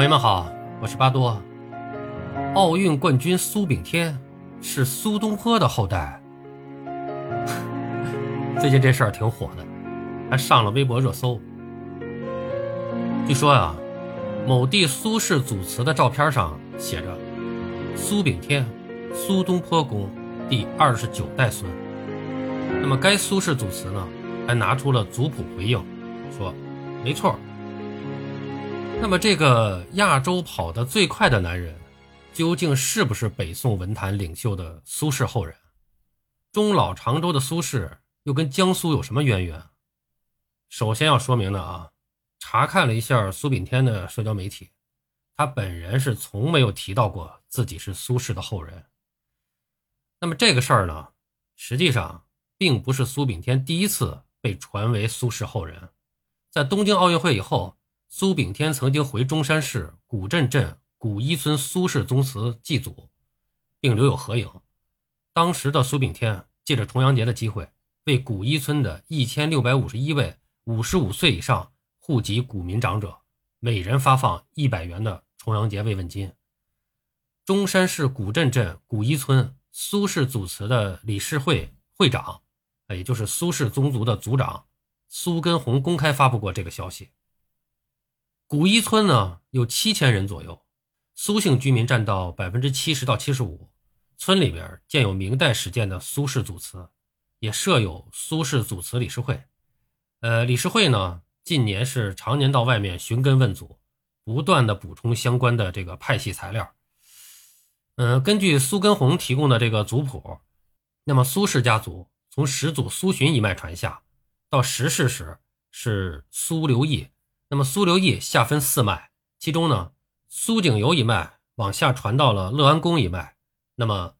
朋友们好，我是巴多。奥运冠军苏炳添是苏东坡的后代，最近这事儿挺火的，还上了微博热搜。据说呀，某地苏氏祖祠的照片上写着“苏炳添，苏东坡公第二十九代孙”。那么该苏氏祖祠呢，还拿出了族谱回应，说没错。那么，这个亚洲跑得最快的男人，究竟是不是北宋文坛领袖的苏轼后人？终老常州的苏轼又跟江苏有什么渊源？首先要说明的啊，查看了一下苏炳添的社交媒体，他本人是从没有提到过自己是苏轼的后人。那么这个事儿呢，实际上并不是苏炳添第一次被传为苏轼后人，在东京奥运会以后。苏炳添曾经回中山市古镇镇古一村苏氏宗祠祭祖，并留有合影。当时的苏炳添借着重阳节的机会，为古一村的一千六百五十一位五十五岁以上户籍古民长者，每人发放一百元的重阳节慰问金。中山市古镇镇古一村苏氏祖祠的理事会会长，也就是苏氏宗族的族长苏根红公开发布过这个消息。古一村呢有七千人左右，苏姓居民占到百分之七十到七十五。村里边建有明代始建的苏氏祖祠，也设有苏氏祖祠理事会。呃，理事会呢近年是常年到外面寻根问祖，不断的补充相关的这个派系材料。嗯，根据苏根红提供的这个族谱，那么苏氏家族从始祖苏洵一脉传下，到十世时是苏刘义。那么苏刘义下分四脉，其中呢，苏景游一脉往下传到了乐安公一脉。那么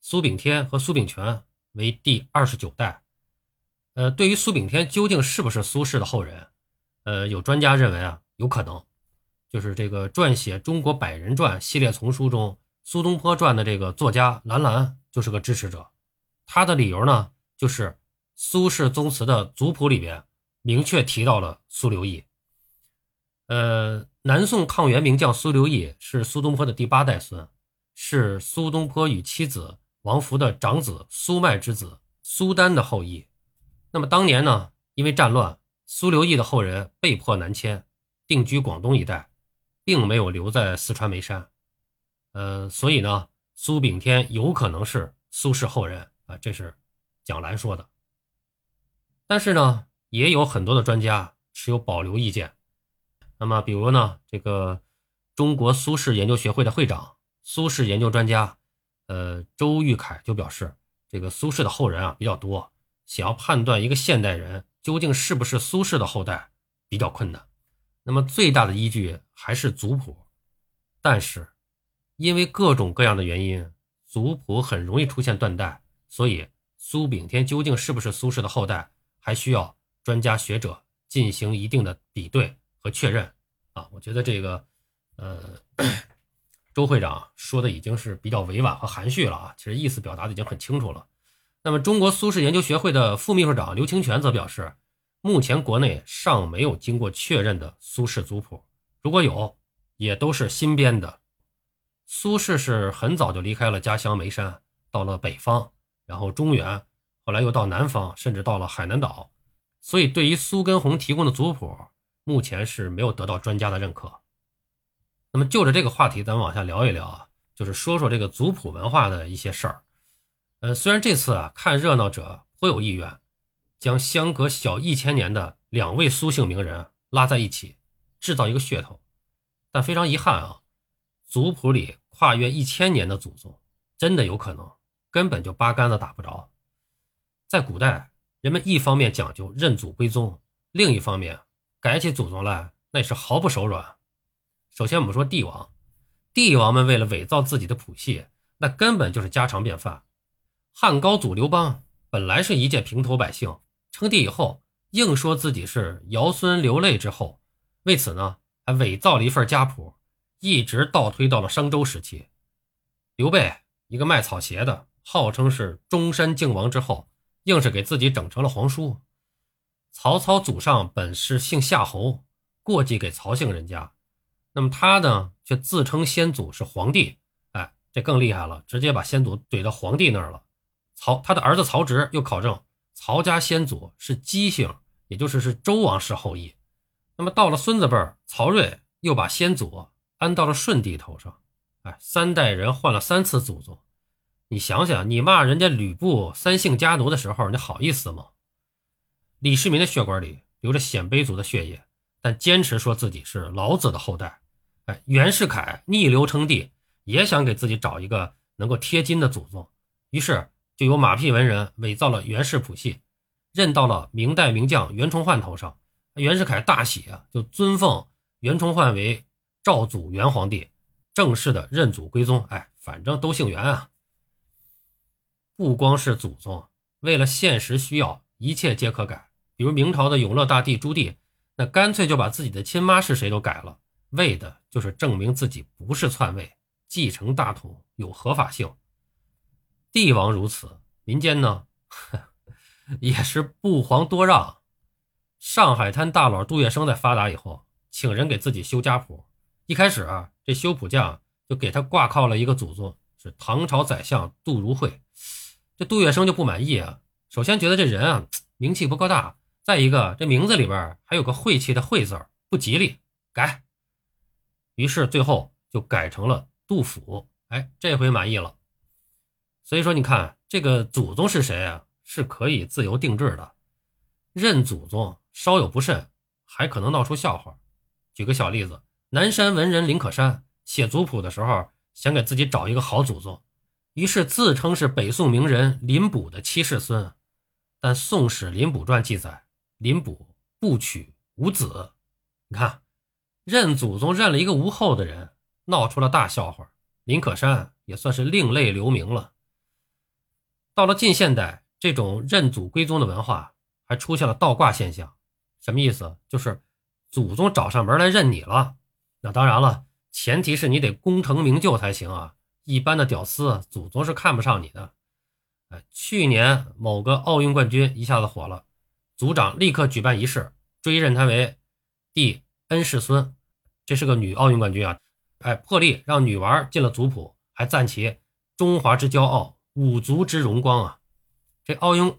苏炳添和苏炳权为第二十九代。呃，对于苏炳添究竟是不是苏轼的后人，呃，有专家认为啊，有可能，就是这个撰写《中国百人传》系列丛书中苏东坡传的这个作家兰兰就是个支持者。他的理由呢，就是苏轼宗祠的族谱里边明确提到了苏刘义。呃，南宋抗元名将苏刘义是苏东坡的第八代孙，是苏东坡与妻子王弗的长子苏迈之子苏丹的后裔。那么当年呢，因为战乱，苏刘义的后人被迫南迁，定居广东一带，并没有留在四川眉山。呃，所以呢，苏炳添有可能是苏轼后人啊，这是蒋兰说的。但是呢，也有很多的专家持有保留意见。那么，比如呢，这个中国苏轼研究学会的会长、苏轼研究专家，呃，周玉凯就表示，这个苏轼的后人啊比较多，想要判断一个现代人究竟是不是苏轼的后代比较困难。那么最大的依据还是族谱，但是因为各种各样的原因，族谱很容易出现断代，所以苏炳添究竟是不是苏轼的后代，还需要专家学者进行一定的比对。和确认啊，我觉得这个，呃，周会长说的已经是比较委婉和含蓄了啊，其实意思表达的已经很清楚了。那么，中国苏轼研究学会的副秘书长刘清泉则表示，目前国内尚没有经过确认的苏轼族谱，如果有，也都是新编的。苏轼是很早就离开了家乡眉山，到了北方，然后中原，后来又到南方，甚至到了海南岛，所以对于苏根红提供的族谱。目前是没有得到专家的认可。那么就着这个话题，咱们往下聊一聊啊，就是说说这个族谱文化的一些事儿。呃，虽然这次啊看热闹者颇有意愿，将相隔小一千年的两位苏姓名人拉在一起，制造一个噱头，但非常遗憾啊，族谱里跨越一千年的祖宗，真的有可能根本就八竿子打不着。在古代，人们一方面讲究认祖归宗，另一方面。改起祖宗来，那是毫不手软。首先，我们说帝王，帝王们为了伪造自己的谱系，那根本就是家常便饭。汉高祖刘邦本来是一介平头百姓，称帝以后，硬说自己是尧孙刘累之后，为此呢，还伪造了一份家谱，一直倒推到了商周时期。刘备一个卖草鞋的，号称是中山靖王之后，硬是给自己整成了皇叔。曹操祖上本是姓夏侯，过继给曹姓人家，那么他呢，却自称先祖是皇帝，哎，这更厉害了，直接把先祖怼到皇帝那儿了。曹他的儿子曹植又考证，曹家先祖是姬姓，也就是是周王室后裔。那么到了孙子辈儿，曹睿又把先祖安到了舜帝头上，哎，三代人换了三次祖宗。你想想，你骂人家吕布三姓家奴的时候，你好意思吗？李世民的血管里流着鲜卑族的血液，但坚持说自己是老子的后代。哎，袁世凯逆流称帝，也想给自己找一个能够贴金的祖宗，于是就有马屁文人伪造了袁氏谱系，认到了明代名将袁崇焕头上。袁世凯大喜啊，就尊奉袁崇焕为赵祖元皇帝，正式的认祖归宗。哎，反正都姓袁啊。不光是祖宗，为了现实需要，一切皆可改。比如明朝的永乐大帝朱棣，那干脆就把自己的亲妈是谁都改了，为的就是证明自己不是篡位，继承大统有合法性。帝王如此，民间呢，也是不遑多让。上海滩大佬杜月笙在发达以后，请人给自己修家谱。一开始啊，这修谱匠就给他挂靠了一个祖宗，是唐朝宰相杜如晦。这杜月笙就不满意啊，首先觉得这人啊名气不够大。再一个，这名字里边还有个晦气的“晦”字，不吉利，改。于是最后就改成了杜甫。哎，这回满意了。所以说，你看这个祖宗是谁啊？是可以自由定制的。认祖宗稍有不慎，还可能闹出笑话。举个小例子，南山文人林可山写族谱的时候，想给自己找一个好祖宗，于是自称是北宋名人林卜的七世孙。但《宋史·林卜传》记载。林卜不娶无子，你看，认祖宗认了一个无后的人，闹出了大笑话。林可山也算是另类留名了。到了近现代，这种认祖归宗的文化还出现了倒挂现象。什么意思？就是祖宗找上门来认你了。那当然了，前提是你得功成名就才行啊。一般的屌丝，祖宗是看不上你的。哎，去年某个奥运冠军一下子火了。族长立刻举办仪式，追认他为第 N 世孙。这是个女奥运冠军啊！哎，破例让女娃进了族谱，还赞其中华之骄傲，五族之荣光啊！这奥运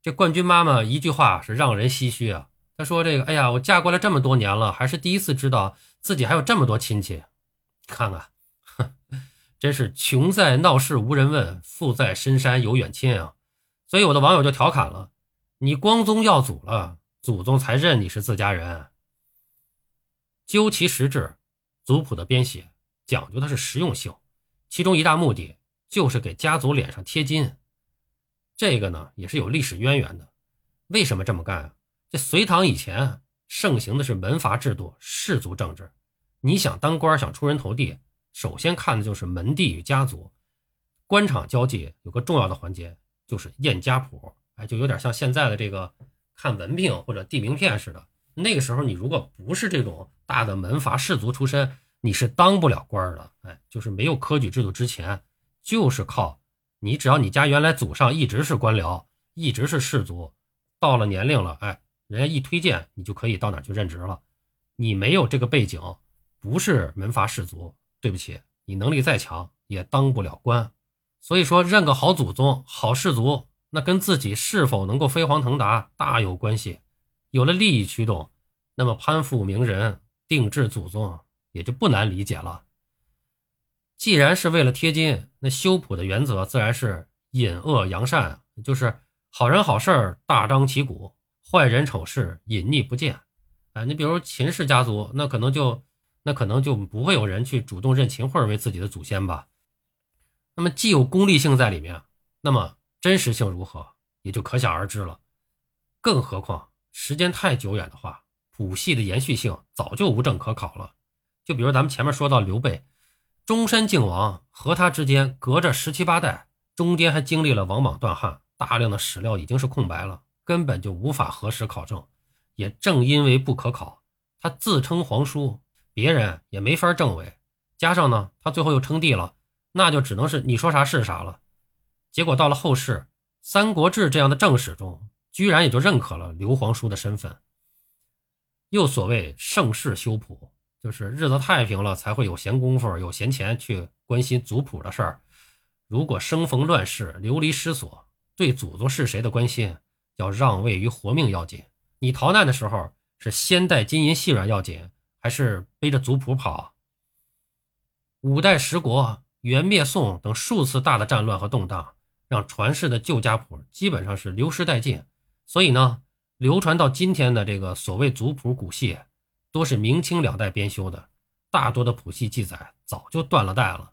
这冠军妈妈一句话是让人唏嘘啊。她说：“这个，哎呀，我嫁过来这么多年了，还是第一次知道自己还有这么多亲戚。看看，哼，真是穷在闹市无人问，富在深山有远亲啊！”所以有的网友就调侃了。你光宗耀祖了，祖宗才认你是自家人。究其实质，族谱的编写讲究的是实用性，其中一大目的就是给家族脸上贴金。这个呢也是有历史渊源的。为什么这么干啊？这隋唐以前盛行的是门阀制度、氏族政治。你想当官，想出人头地，首先看的就是门第与家族。官场交际有个重要的环节就是验家谱。哎，就有点像现在的这个看文凭或者递名片似的。那个时候，你如果不是这种大的门阀士族出身，你是当不了官的。哎，就是没有科举制度之前，就是靠你，只要你家原来祖上一直是官僚，一直是士族，到了年龄了，哎，人家一推荐，你就可以到哪去任职了。你没有这个背景，不是门阀士族，对不起，你能力再强也当不了官。所以说，认个好祖宗、好士族。那跟自己是否能够飞黄腾达大有关系。有了利益驱动，那么攀附名人、定制祖宗也就不难理解了。既然是为了贴金，那修谱的原则自然是隐恶扬善，就是好人好事大张旗鼓，坏人丑事隐匿不见。哎，你比如秦氏家族，那可能就那可能就不会有人去主动认秦桧为自己的祖先吧。那么既有功利性在里面，那么。真实性如何，也就可想而知了。更何况时间太久远的话，谱系的延续性早就无证可考了。就比如咱们前面说到刘备，中山靖王和他之间隔着十七八代，中间还经历了王莽断汉，大量的史料已经是空白了，根本就无法核实考证。也正因为不可考，他自称皇叔，别人也没法证伪。加上呢，他最后又称帝了，那就只能是你说啥是啥了。结果到了后世，《三国志》这样的正史中，居然也就认可了刘皇叔的身份。又所谓盛世修谱，就是日子太平了，才会有闲工夫、有闲钱去关心族谱的事儿。如果生逢乱世、流离失所，对祖宗是谁的关心，要让位于活命要紧。你逃难的时候，是先带金银细软要紧，还是背着族谱跑？五代十国、元灭宋等数次大的战乱和动荡，让传世的旧家谱基本上是流失殆尽。所以呢，流传到今天的这个所谓族谱古系，都是明清两代编修的，大多的谱系记载早就断了代了。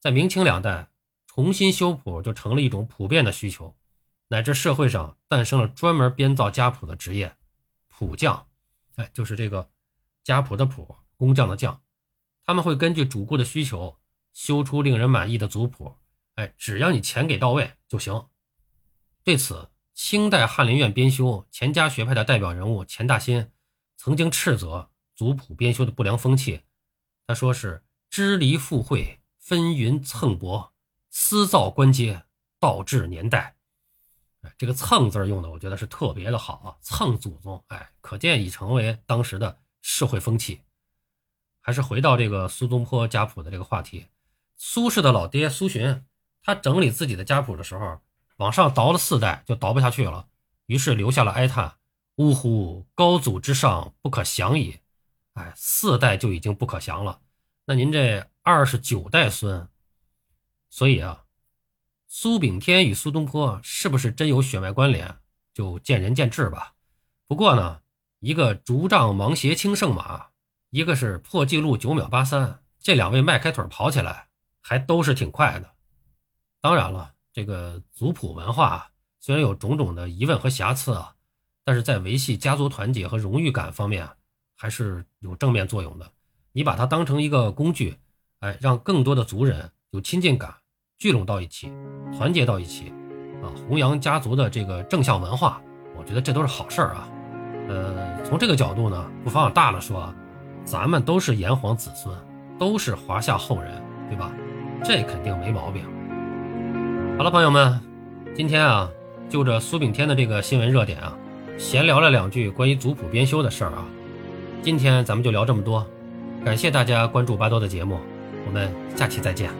在明清两代，重新修谱就成了一种普遍的需求。乃至社会上诞生了专门编造家谱的职业，谱匠，哎，就是这个家谱的谱，工匠的匠，他们会根据主顾的需求修出令人满意的族谱，哎，只要你钱给到位就行。对此，清代翰林院编修钱家学派的代表人物钱大新曾经斥责族谱编修的不良风气，他说是支离附会、分云蹭薄、私造官阶，倒置年代。哎，这个“蹭”字用的，我觉得是特别的好啊！蹭祖宗，哎，可见已成为当时的社会风气。还是回到这个苏东坡家谱的这个话题，苏轼的老爹苏洵，他整理自己的家谱的时候，往上倒了四代就倒不下去了，于是留下了哀叹：“呜呼，高祖之上不可降矣！”哎，四代就已经不可降了，那您这二十九代孙，所以啊。苏炳添与苏东坡是不是真有血脉关联，就见仁见智吧。不过呢，一个竹杖芒鞋轻胜马，一个是破纪录九秒八三，这两位迈开腿跑起来还都是挺快的。当然了，这个族谱文化虽然有种种的疑问和瑕疵啊，但是在维系家族团结和荣誉感方面还是有正面作用的。你把它当成一个工具，哎，让更多的族人有亲近感。聚拢到一起，团结到一起，啊，弘扬家族的这个正向文化，我觉得这都是好事儿啊。呃，从这个角度呢，不妨往大了说，咱们都是炎黄子孙，都是华夏后人，对吧？这肯定没毛病。好了，朋友们，今天啊，就着苏炳添的这个新闻热点啊，闲聊了两句关于族谱编修的事儿啊。今天咱们就聊这么多，感谢大家关注巴多的节目，我们下期再见。